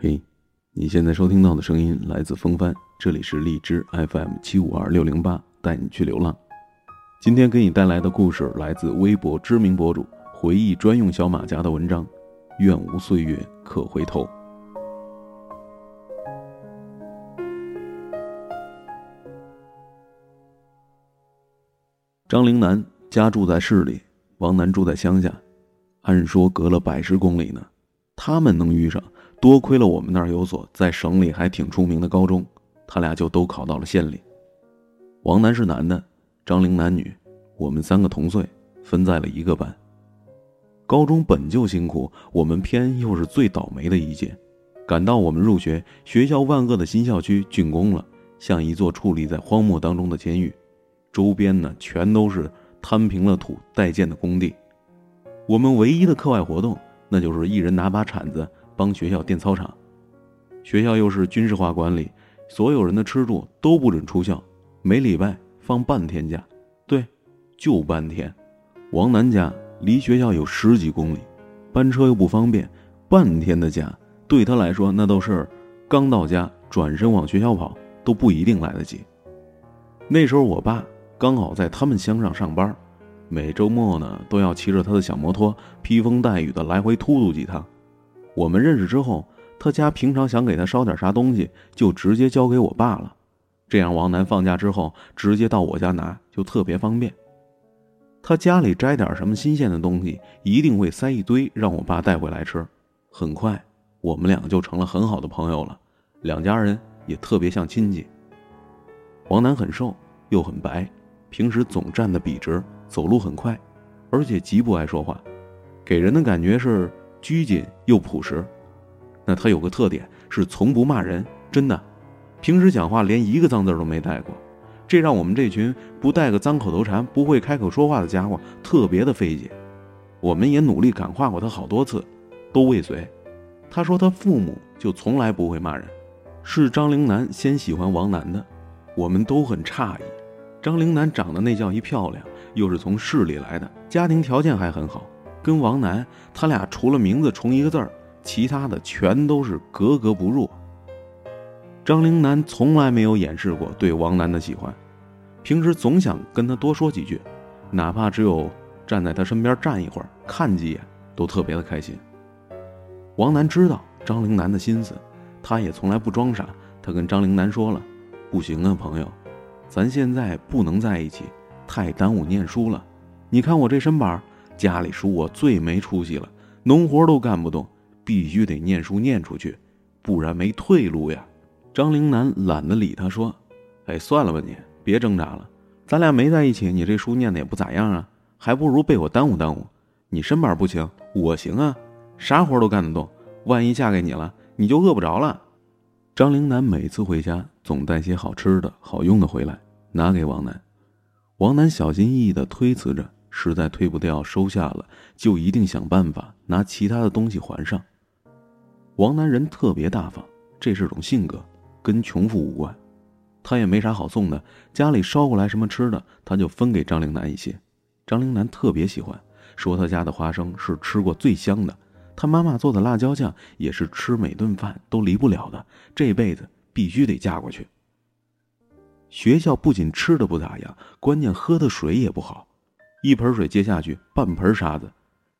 嘿，你现在收听到的声音来自风帆，这里是荔枝 FM 七五二六零八，带你去流浪。今天给你带来的故事来自微博知名博主回忆专用小马甲的文章，《愿无岁月可回头》。张陵南家住在市里，王楠住在乡下，按说隔了百十公里呢，他们能遇上。多亏了我们那儿有所在省里还挺出名的高中，他俩就都考到了县里。王楠是男的，张玲男女，我们三个同岁，分在了一个班。高中本就辛苦，我们偏又是最倒霉的一届。赶到我们入学，学校万恶的新校区竣工了，像一座矗立在荒漠当中的监狱，周边呢全都是摊平了土待建的工地。我们唯一的课外活动，那就是一人拿把铲子。帮学校垫操场，学校又是军事化管理，所有人的吃住都不准出校，每礼拜放半天假，对，就半天。王楠家离学校有十几公里，班车又不方便，半天的假对他来说那都是刚到家转身往学校跑都不一定来得及。那时候我爸刚好在他们乡上上班，每周末呢都要骑着他的小摩托披风带雨的来回突突几趟。我们认识之后，他家平常想给他捎点啥东西，就直接交给我爸了。这样王楠放假之后直接到我家拿，就特别方便。他家里摘点什么新鲜的东西，一定会塞一堆让我爸带回来吃。很快，我们俩就成了很好的朋友了，两家人也特别像亲戚。王楠很瘦又很白，平时总站得笔直，走路很快，而且极不爱说话，给人的感觉是。拘谨又朴实，那他有个特点是从不骂人，真的，平时讲话连一个脏字都没带过，这让我们这群不带个脏口头禅、不会开口说话的家伙特别的费解。我们也努力感化过他好多次，都未遂。他说他父母就从来不会骂人，是张灵南先喜欢王楠的，我们都很诧异。张灵南长得那叫一漂亮，又是从市里来的，家庭条件还很好。跟王楠，他俩除了名字重一个字儿，其他的全都是格格不入。张灵楠从来没有掩饰过对王楠的喜欢，平时总想跟他多说几句，哪怕只有站在他身边站一会儿、看几眼，都特别的开心。王楠知道张灵楠的心思，他也从来不装傻。他跟张灵楠说了：“不行啊，朋友，咱现在不能在一起，太耽误念书了。你看我这身板。”家里属我最没出息了，农活都干不动，必须得念书念出去，不然没退路呀。张灵南懒得理他，说：“哎，算了吧，你别挣扎了，咱俩没在一起，你这书念的也不咋样啊，还不如被我耽误耽误。你身板不行，我行啊，啥活都干得动。万一嫁给你了，你就饿不着了。”张灵南每次回家总带些好吃的好用的回来，拿给王楠。王楠小心翼翼地推辞着。实在推不掉，收下了，就一定想办法拿其他的东西还上。王楠人特别大方，这是种性格，跟穷富无关。他也没啥好送的，家里捎过来什么吃的，他就分给张灵南一些。张灵南特别喜欢，说他家的花生是吃过最香的，他妈妈做的辣椒酱也是吃每顿饭都离不了的，这辈子必须得嫁过去。学校不仅吃的不咋样，关键喝的水也不好。一盆水接下去，半盆沙子，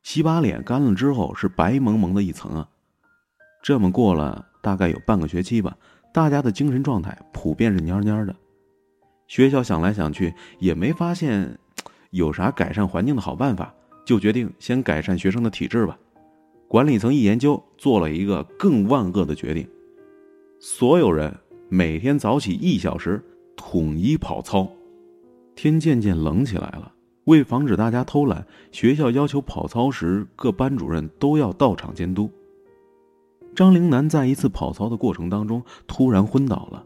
洗把脸干了之后是白蒙蒙的一层啊。这么过了大概有半个学期吧，大家的精神状态普遍是蔫蔫的。学校想来想去也没发现有啥改善环境的好办法，就决定先改善学生的体质吧。管理层一研究，做了一个更万恶的决定：所有人每天早起一小时，统一跑操。天渐渐冷起来了。为防止大家偷懒，学校要求跑操时各班主任都要到场监督。张灵南在一次跑操的过程当中突然昏倒了，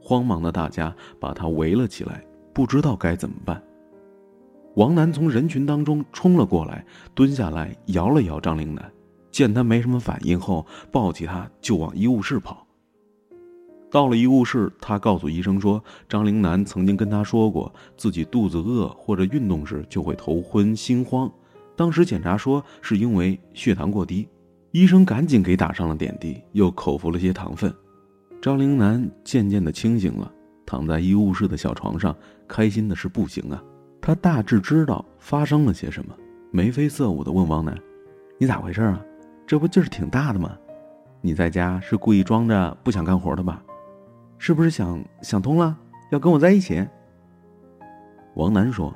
慌忙的大家把他围了起来，不知道该怎么办。王楠从人群当中冲了过来，蹲下来摇了摇张灵南，见他没什么反应后，抱起他就往医务室跑。到了医务室，他告诉医生说，张灵南曾经跟他说过，自己肚子饿或者运动时就会头昏心慌。当时检查说是因为血糖过低，医生赶紧给打上了点滴，又口服了些糖分。张灵南渐渐的清醒了，躺在医务室的小床上，开心的是不行啊。他大致知道发生了些什么，眉飞色舞的问王楠：“你咋回事啊？这不劲儿挺大的吗？你在家是故意装着不想干活的吧？是不是想想通了，要跟我在一起？”王楠说：“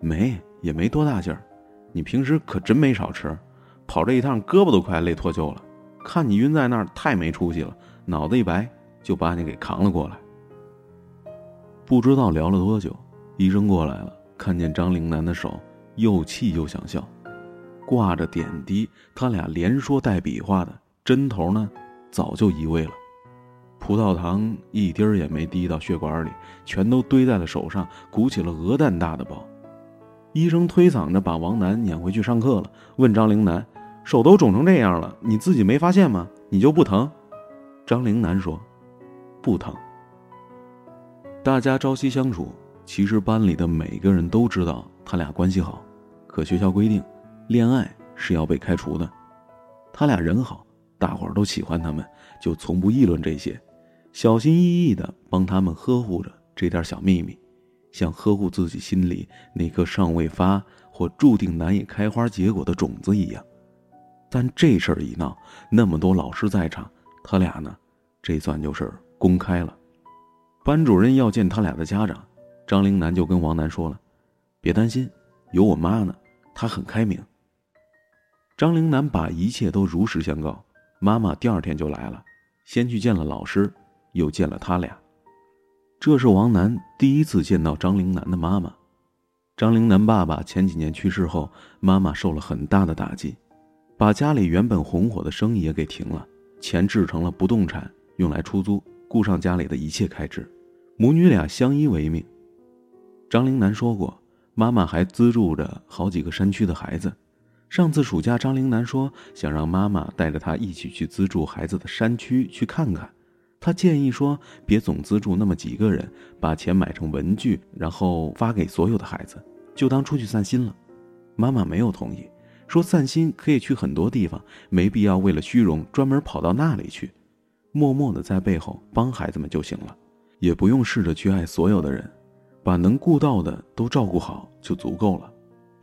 没，也没多大劲儿。你平时可真没少吃，跑这一趟胳膊都快累脱臼了。看你晕在那儿，太没出息了。”脑子一白，就把你给扛了过来。不知道聊了多久，医生过来了，看见张灵南的手，又气又想笑。挂着点滴，他俩连说带比划的，针头呢，早就移位了。葡萄糖一滴儿也没滴到血管里，全都堆在了手上，鼓起了鹅蛋大的包。医生推搡着把王楠撵回去上课了，问张灵南：“手都肿成这样了，你自己没发现吗？你就不疼？”张灵南说：“不疼。”大家朝夕相处，其实班里的每个人都知道他俩关系好，可学校规定，恋爱是要被开除的。他俩人好，大伙儿都喜欢他们，就从不议论这些，小心翼翼的帮他们呵护着这点小秘密，像呵护自己心里那颗尚未发或注定难以开花结果的种子一样。但这事儿一闹，那么多老师在场。他俩呢，这算就是公开了。班主任要见他俩的家长，张灵南就跟王楠说了：“别担心，有我妈呢，她很开明。”张灵南把一切都如实相告。妈妈第二天就来了，先去见了老师，又见了他俩。这是王楠第一次见到张灵南的妈妈。张灵南爸爸前几年去世后，妈妈受了很大的打击，把家里原本红火的生意也给停了。钱制成了不动产，用来出租，顾上家里的一切开支。母女俩相依为命。张灵南说过，妈妈还资助着好几个山区的孩子。上次暑假，张灵南说想让妈妈带着他一起去资助孩子的山区去看看。他建议说，别总资助那么几个人，把钱买成文具，然后发给所有的孩子，就当出去散心了。妈妈没有同意。说散心可以去很多地方，没必要为了虚荣专门跑到那里去，默默的在背后帮孩子们就行了，也不用试着去爱所有的人，把能顾到的都照顾好就足够了。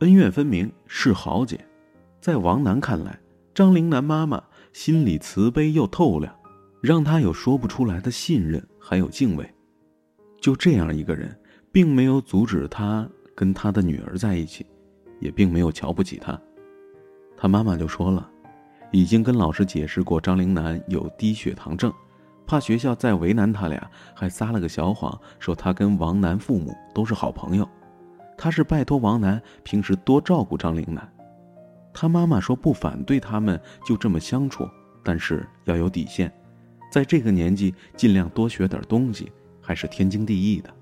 恩怨分明是豪杰，在王楠看来，张灵南妈妈心里慈悲又透亮，让他有说不出来的信任还有敬畏。就这样一个人，并没有阻止他跟他的女儿在一起，也并没有瞧不起他。他妈妈就说了，已经跟老师解释过张灵南有低血糖症，怕学校再为难他俩，还撒了个小谎，说他跟王楠父母都是好朋友，他是拜托王楠平时多照顾张灵南。他妈妈说不反对他们就这么相处，但是要有底线，在这个年纪尽量多学点东西还是天经地义的。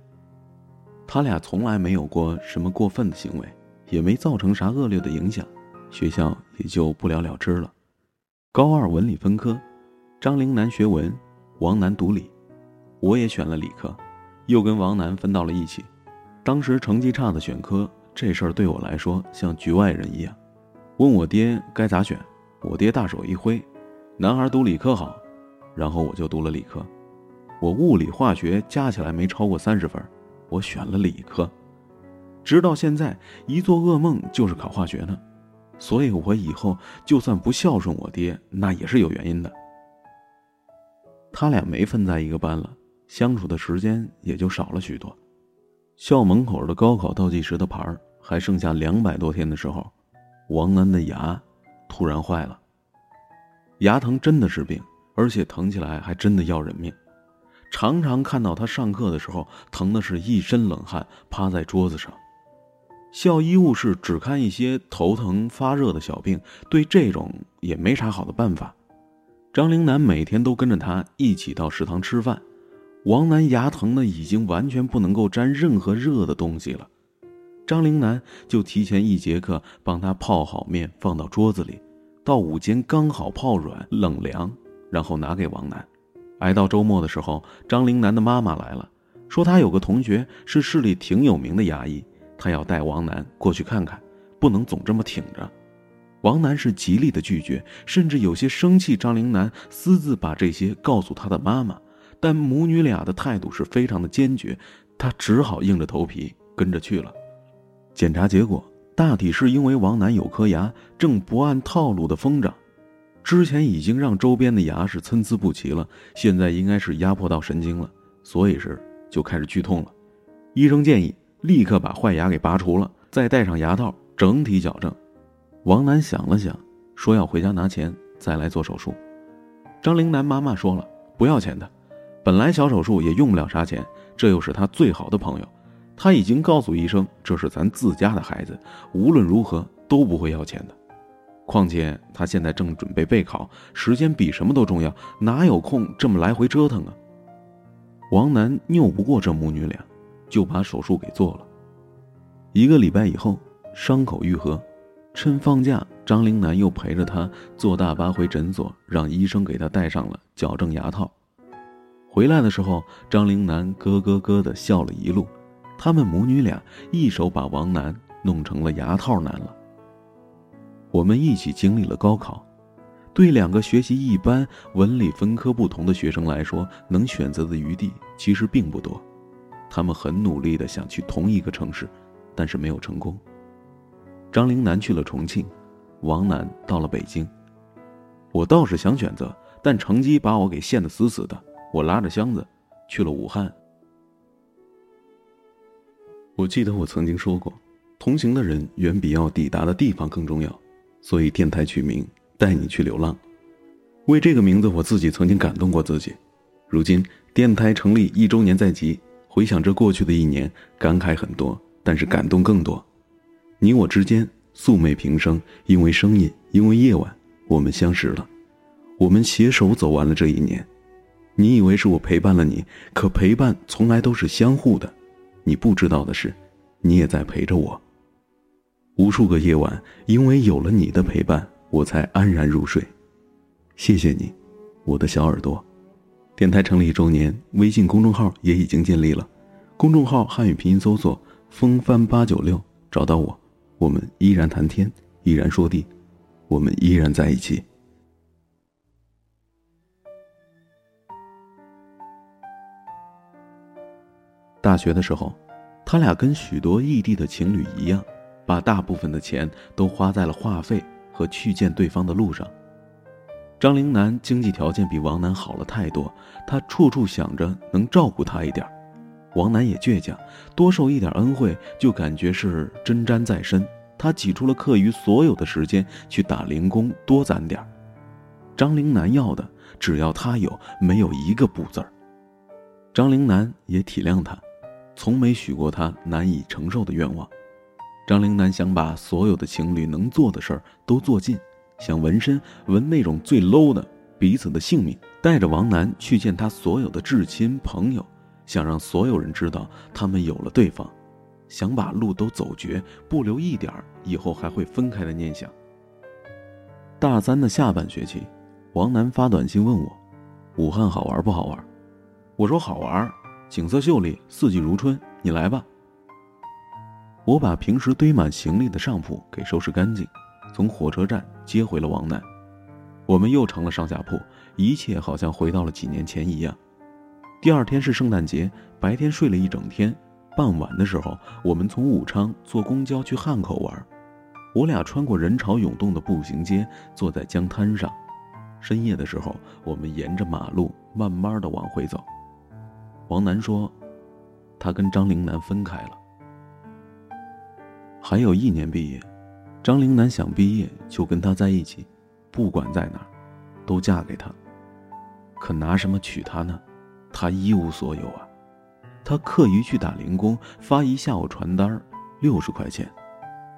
他俩从来没有过什么过分的行为，也没造成啥恶劣的影响。学校也就不了了之了。高二文理分科，张灵南学文，王楠读理，我也选了理科，又跟王楠分到了一起。当时成绩差的选科，这事儿对我来说像局外人一样。问我爹该咋选，我爹大手一挥，男孩读理科好，然后我就读了理科。我物理化学加起来没超过三十分，我选了理科。直到现在，一做噩梦就是考化学呢。所以，我以后就算不孝顺我爹，那也是有原因的。他俩没分在一个班了，相处的时间也就少了许多。校门口的高考倒计时的牌儿还剩下两百多天的时候，王楠的牙突然坏了。牙疼真的是病，而且疼起来还真的要人命。常常看到他上课的时候，疼的是一身冷汗，趴在桌子上。校医务室只看一些头疼发热的小病，对这种也没啥好的办法。张灵南每天都跟着他一起到食堂吃饭。王楠牙疼的已经完全不能够沾任何热的东西了，张灵南就提前一节课帮他泡好面放到桌子里，到午间刚好泡软冷凉，然后拿给王楠。挨到周末的时候，张灵南的妈妈来了，说她有个同学是市里挺有名的牙医。她要带王楠过去看看，不能总这么挺着。王楠是极力的拒绝，甚至有些生气。张灵南私自把这些告诉他的妈妈，但母女俩的态度是非常的坚决，他只好硬着头皮跟着去了。检查结果大体是因为王楠有颗牙正不按套路的疯长，之前已经让周边的牙是参差不齐了，现在应该是压迫到神经了，所以是就开始剧痛了。医生建议立刻把坏牙给拔除了，再戴上牙套，整体矫正。王楠想了想，说要回家拿钱再来做手术。张玲楠妈妈说了，不要钱的，本来小手术也用不了啥钱，这又是他最好的朋友，他已经告诉医生这是咱自家的孩子，无论如何都不会要钱的。况且他现在正准备备考，时间比什么都重要，哪有空这么来回折腾啊？王楠拗不过这母女俩，就把手术给做了。一个礼拜以后，伤口愈合。趁放假，张灵楠又陪着他坐大巴回诊所，让医生给他戴上了矫正牙套。回来的时候，张灵楠咯咯咯的笑了一路。他们母女俩一手把王楠弄成了牙套男了。我们一起经历了高考，对两个学习一般、文理分科不同的学生来说，能选择的余地其实并不多。他们很努力的想去同一个城市，但是没有成功。张灵南去了重庆，王楠到了北京。我倒是想选择，但成绩把我给限得死死的。我拉着箱子去了武汉。我记得我曾经说过，同行的人远比要抵达的地方更重要，所以电台取名“带你去流浪”。为这个名字，我自己曾经感动过自己。如今电台成立一周年在即，回想着过去的一年，感慨很多，但是感动更多。你我之间素昧平生，因为声音，因为夜晚，我们相识了。我们携手走完了这一年。你以为是我陪伴了你，可陪伴从来都是相互的。你不知道的是，你也在陪着我。无数个夜晚，因为有了你的陪伴，我才安然入睡。谢谢你，我的小耳朵。电台成立一周年，微信公众号也已经建立了。公众号汉语拼音搜索“风帆八九六”，找到我。我们依然谈天，依然说地，我们依然在一起。大学的时候，他俩跟许多异地的情侣一样，把大部分的钱都花在了话费和去见对方的路上。张灵楠经济条件比王楠好了太多，他处处想着能照顾她一点。王楠也倔强，多受一点恩惠就感觉是针毡在身。他挤出了课余所有的时间去打零工，多攒点张灵南要的只要他有，没有一个不字儿。张灵南也体谅他，从没许过他难以承受的愿望。张灵南想把所有的情侣能做的事儿都做尽，想纹身纹那种最 low 的彼此的姓名，带着王楠去见他所有的至亲朋友。想让所有人知道他们有了对方，想把路都走绝，不留一点儿以后还会分开的念想。大三的下半学期，王楠发短信问我：“武汉好玩不好玩？”我说：“好玩，景色秀丽，四季如春，你来吧。”我把平时堆满行李的上铺给收拾干净，从火车站接回了王楠。我们又成了上下铺，一切好像回到了几年前一样。第二天是圣诞节，白天睡了一整天。傍晚的时候，我们从武昌坐公交去汉口玩。我俩穿过人潮涌动的步行街，坐在江滩上。深夜的时候，我们沿着马路慢慢的往回走。王楠说，他跟张玲楠分开了。还有一年毕业，张玲楠想毕业就跟他在一起，不管在哪儿，都嫁给他。可拿什么娶她呢？他一无所有啊！他课余去打零工，发一下午传单，六十块钱。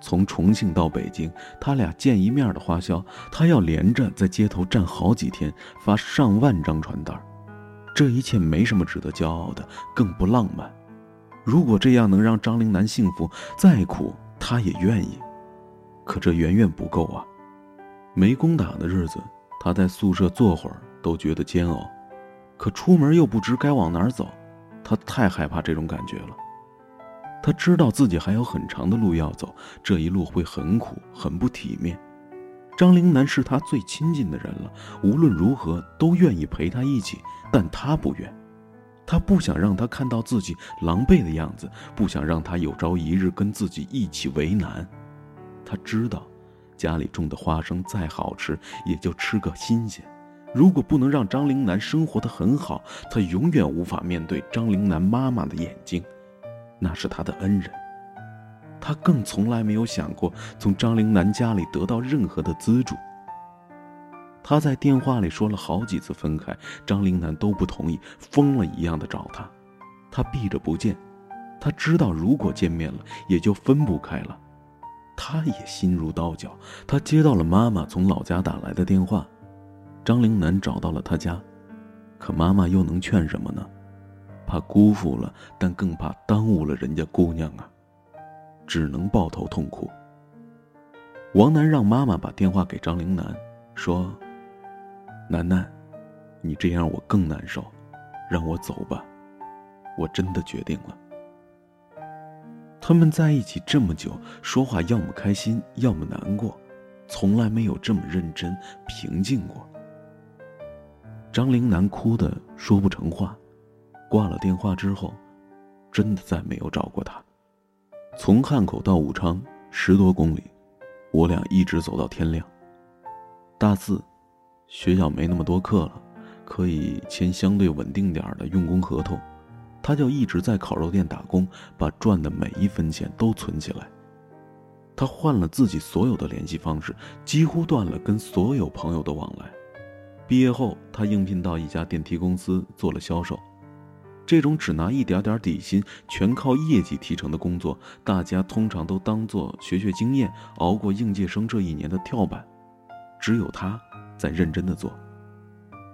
从重庆到北京，他俩见一面的花销，他要连着在街头站好几天，发上万张传单。这一切没什么值得骄傲的，更不浪漫。如果这样能让张灵南幸福，再苦他也愿意。可这远远不够啊！没工打的日子，他在宿舍坐会儿都觉得煎熬。可出门又不知该往哪儿走，他太害怕这种感觉了。他知道自己还有很长的路要走，这一路会很苦，很不体面。张陵南是他最亲近的人了，无论如何都愿意陪他一起，但他不愿。他不想让他看到自己狼狈的样子，不想让他有朝一日跟自己一起为难。他知道，家里种的花生再好吃，也就吃个新鲜。如果不能让张灵南生活的很好，他永远无法面对张灵南妈妈的眼睛，那是他的恩人。他更从来没有想过从张灵南家里得到任何的资助。他在电话里说了好几次分开，张灵南都不同意，疯了一样的找他。他避着不见，他知道如果见面了也就分不开了。他也心如刀绞。他接到了妈妈从老家打来的电话，张灵南找到了他家，可妈妈又能劝什么呢？怕辜负了，但更怕耽误了人家姑娘啊，只能抱头痛哭。王楠让妈妈把电话给张灵南，说。楠楠，你这样我更难受，让我走吧，我真的决定了。他们在一起这么久，说话要么开心，要么难过，从来没有这么认真、平静过。张陵南哭的说不成话，挂了电话之后，真的再没有找过他。从汉口到武昌十多公里，我俩一直走到天亮。大四。学校没那么多课了，可以签相对稳定点的用工合同，他就一直在烤肉店打工，把赚的每一分钱都存起来。他换了自己所有的联系方式，几乎断了跟所有朋友的往来。毕业后，他应聘到一家电梯公司做了销售。这种只拿一点点底薪、全靠业绩提成的工作，大家通常都当做学学经验、熬过应届生这一年的跳板。只有他。在认真的做。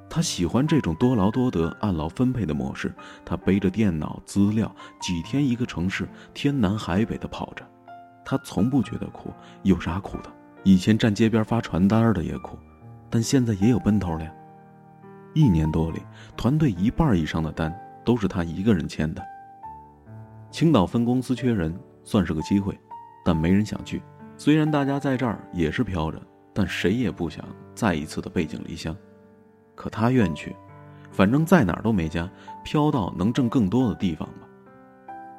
他喜欢这种多劳多得、按劳分配的模式。他背着电脑资料，几天一个城市，天南海北的跑着。他从不觉得苦，有啥苦的？以前站街边发传单的也苦，但现在也有奔头了。呀。一年多里，团队一半以上的单都是他一个人签的。青岛分公司缺人，算是个机会，但没人想去。虽然大家在这儿也是飘着。但谁也不想再一次的背井离乡，可他愿去，反正在哪儿都没家，飘到能挣更多的地方吧。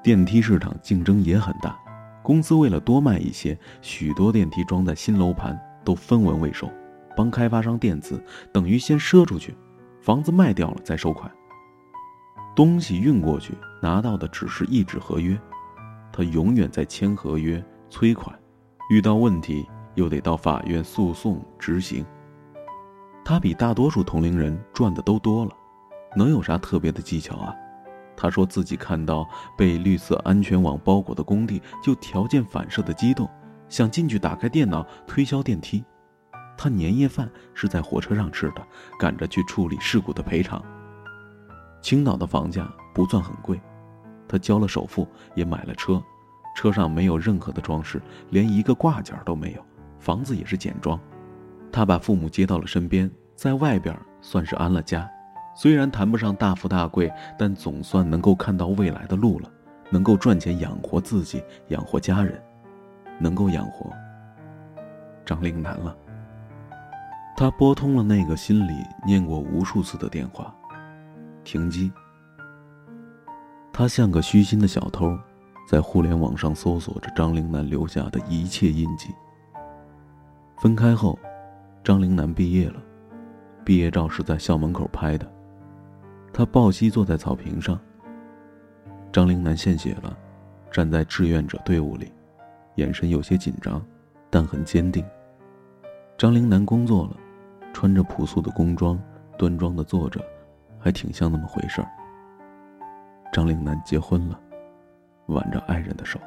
电梯市场竞争也很大，公司为了多卖一些，许多电梯装在新楼盘都分文未收，帮开发商垫资，等于先赊出去，房子卖掉了再收款。东西运过去拿到的只是一纸合约，他永远在签合约催款，遇到问题。又得到法院诉讼执行。他比大多数同龄人赚的都多了，能有啥特别的技巧啊？他说自己看到被绿色安全网包裹的工地，就条件反射的激动，想进去打开电脑推销电梯。他年夜饭是在火车上吃的，赶着去处理事故的赔偿。青岛的房价不算很贵，他交了首付，也买了车，车上没有任何的装饰，连一个挂件都没有。房子也是简装，他把父母接到了身边，在外边算是安了家。虽然谈不上大富大贵，但总算能够看到未来的路了，能够赚钱养活自己，养活家人，能够养活张陵南了。他拨通了那个心里念过无数次的电话，停机。他像个虚心的小偷，在互联网上搜索着张灵南留下的一切印记。分开后，张灵南毕业了，毕业照是在校门口拍的。他抱膝坐在草坪上。张灵南献血了，站在志愿者队伍里，眼神有些紧张，但很坚定。张灵南工作了，穿着朴素的工装，端庄的坐着，还挺像那么回事儿。张灵南结婚了，挽着爱人的手，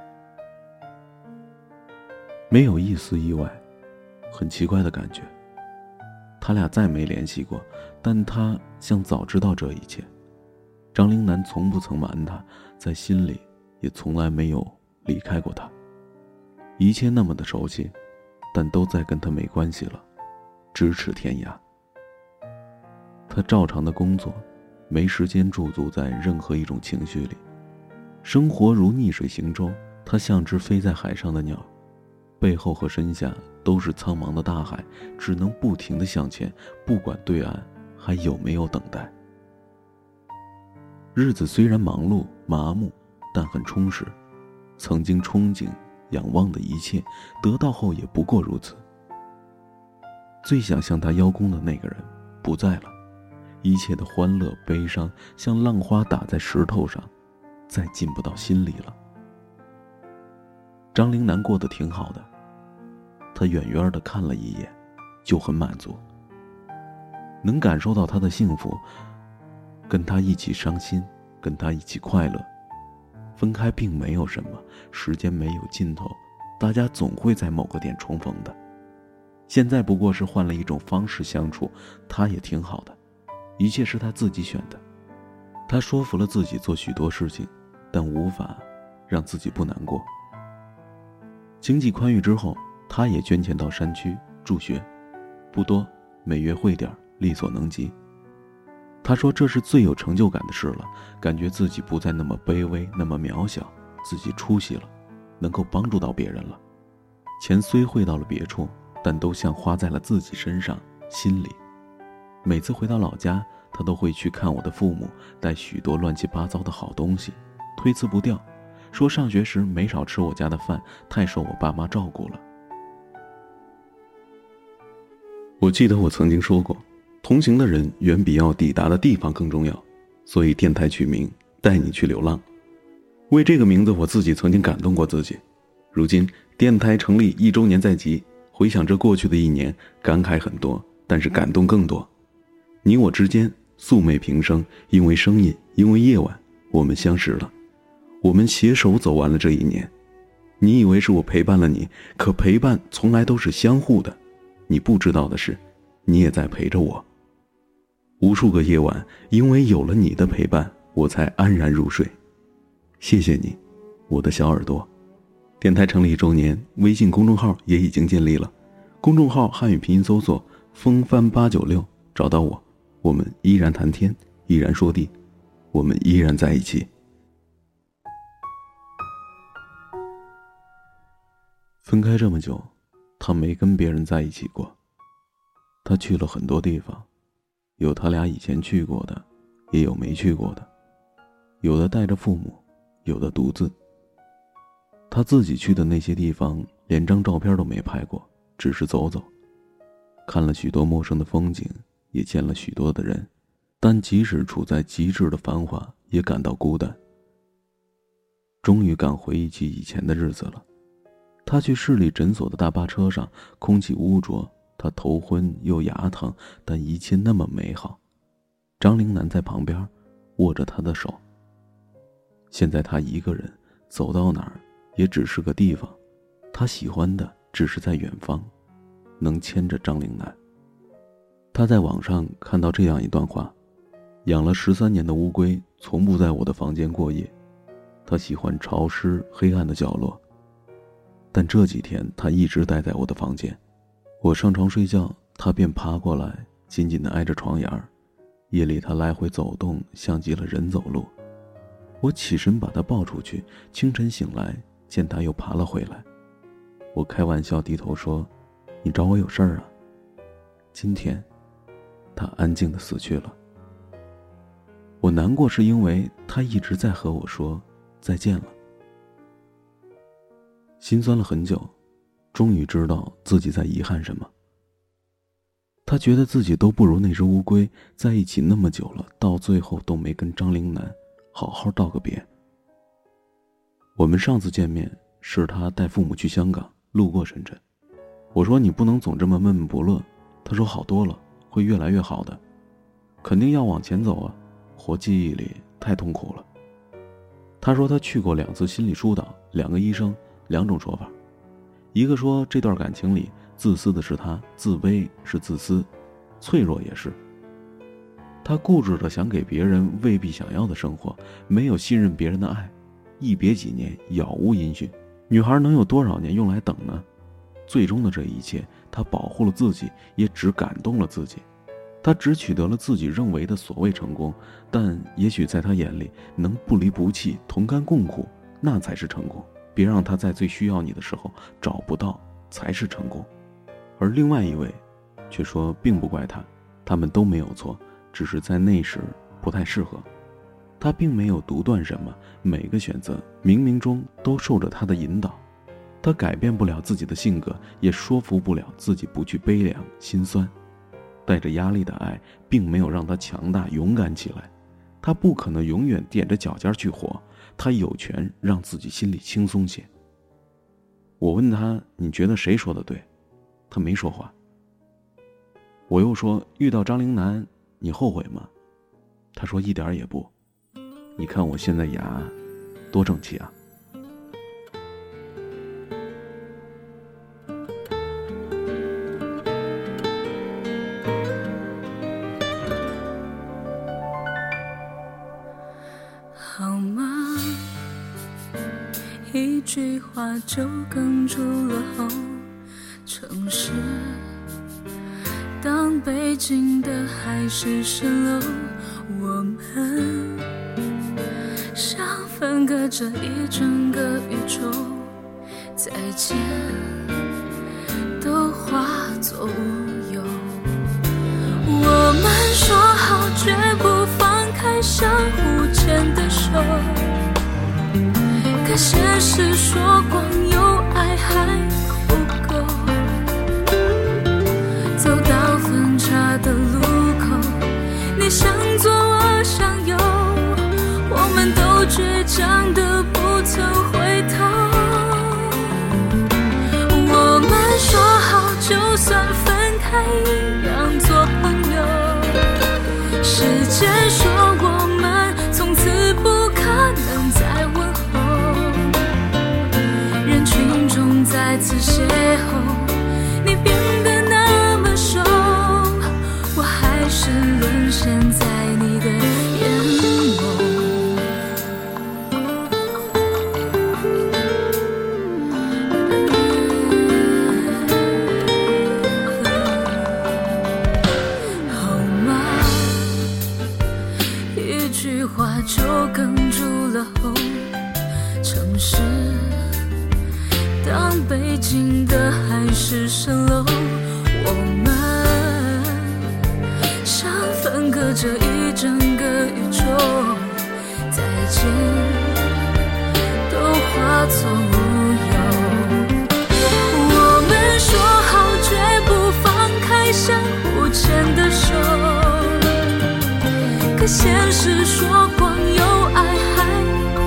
没有一丝意外。很奇怪的感觉。他俩再没联系过，但他像早知道这一切。张灵南从不曾瞒他，在心里也从来没有离开过他。一切那么的熟悉，但都再跟他没关系了，咫尺天涯。他照常的工作，没时间驻足在任何一种情绪里。生活如逆水行舟，他像只飞在海上的鸟，背后和身下。都是苍茫的大海，只能不停的向前，不管对岸还有没有等待。日子虽然忙碌麻木，但很充实。曾经憧憬、仰望的一切，得到后也不过如此。最想向他邀功的那个人，不在了。一切的欢乐、悲伤，像浪花打在石头上，再进不到心里了。张玲南过得挺好的，他远远的看了一眼，就很满足。能感受到他的幸福，跟他一起伤心，跟他一起快乐。分开并没有什么，时间没有尽头，大家总会在某个点重逢的。现在不过是换了一种方式相处，他也挺好的，一切是他自己选的。他说服了自己做许多事情，但无法让自己不难过。经济宽裕之后，他也捐钱到山区助学，不多，每月汇点，力所能及。他说：“这是最有成就感的事了，感觉自己不再那么卑微，那么渺小，自己出息了，能够帮助到别人了。钱虽汇到了别处，但都像花在了自己身上、心里。每次回到老家，他都会去看我的父母，带许多乱七八糟的好东西，推辞不掉，说上学时没少吃我家的饭，太受我爸妈照顾了。我记得我曾经说过。”同行的人远比要抵达的地方更重要，所以电台取名“带你去流浪”。为这个名字，我自己曾经感动过自己。如今电台成立一周年在即，回想着过去的一年，感慨很多，但是感动更多。你我之间素昧平生，因为声音，因为夜晚，我们相识了。我们携手走完了这一年。你以为是我陪伴了你，可陪伴从来都是相互的。你不知道的是，你也在陪着我。无数个夜晚，因为有了你的陪伴，我才安然入睡。谢谢你，我的小耳朵。电台成立一周年，微信公众号也已经建立了。公众号汉语拼音搜索“风帆八九六”，找到我。我们依然谈天，依然说地，我们依然在一起。分开这么久，他没跟别人在一起过。他去了很多地方。有他俩以前去过的，也有没去过的，有的带着父母，有的独自。他自己去的那些地方，连张照片都没拍过，只是走走，看了许多陌生的风景，也见了许多的人，但即使处在极致的繁华，也感到孤单。终于敢回忆起以前的日子了。他去市里诊所的大巴车上，空气污浊。他头昏又牙疼，但一切那么美好。张玲南在旁边，握着他的手。现在他一个人走到哪儿，也只是个地方。他喜欢的只是在远方，能牵着张玲南。他在网上看到这样一段话：养了十三年的乌龟，从不在我的房间过夜。他喜欢潮湿黑暗的角落，但这几天他一直待在我的房间。我上床睡觉，他便爬过来，紧紧地挨着床沿儿。夜里他来回走动，像极了人走路。我起身把他抱出去，清晨醒来，见他又爬了回来。我开玩笑低头说：“你找我有事儿啊？”今天，他安静地死去了。我难过是因为他一直在和我说再见了，心酸了很久。终于知道自己在遗憾什么。他觉得自己都不如那只乌龟，在一起那么久了，到最后都没跟张灵南好好道个别。我们上次见面是他带父母去香港，路过深圳。我说你不能总这么闷闷不乐。他说好多了，会越来越好的，肯定要往前走啊，活记忆里太痛苦了。他说他去过两次心理疏导，两个医生，两种说法。一个说这段感情里自私的是他，自卑是自私，脆弱也是。他固执的想给别人未必想要的生活，没有信任别人的爱，一别几年杳无音讯。女孩能有多少年用来等呢？最终的这一切，他保护了自己，也只感动了自己。他只取得了自己认为的所谓成功，但也许在他眼里，能不离不弃，同甘共苦，那才是成功。别让他在最需要你的时候找不到，才是成功。而另外一位，却说并不怪他，他们都没有错，只是在那时不太适合。他并没有独断什么，每个选择冥冥中都受着他的引导。他改变不了自己的性格，也说服不了自己不去悲凉心酸。带着压力的爱，并没有让他强大勇敢起来。他不可能永远踮着脚尖去活，他有权让自己心里轻松些。我问他：“你觉得谁说的对？”他没说话。我又说：“遇到张灵南，你后悔吗？”他说：“一点也不。你看我现在牙，多整齐啊。”就哽住了喉。城市，当北京的海市蜃楼，我们像分隔着一整个宇宙，再见都化作乌有。我们说好绝不放开相互牵的手。现实说光话就哽住了喉，城市。当北京的海市蜃楼，我们像分隔着一整个宇宙，再见都化作乌有。我们说现实说光有爱还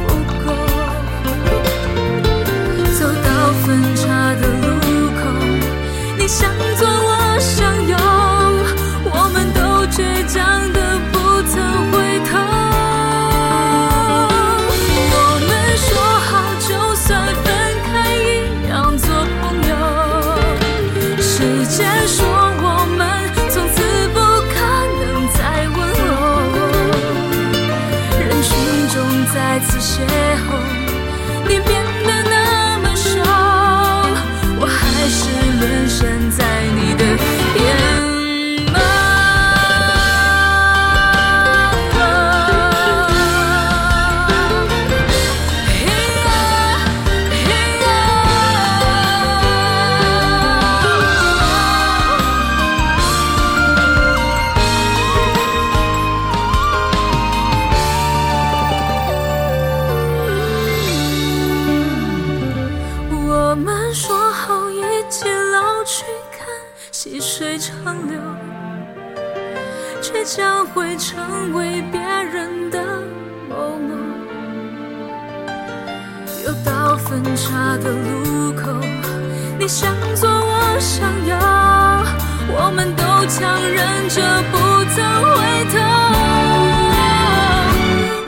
不够。走到。分岔的路口，你向左，我向右，我们都倔强的不曾回头。我们说好，就算分开一样做朋友。时间下的路口，你向左我向右，我们都强忍着不曾回头。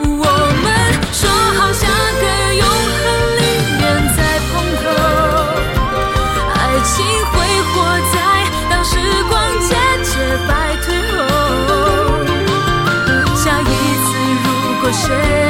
我们说好下个永恒里面再碰头，爱情会活在当时光渐渐败退后。下一次如果谁。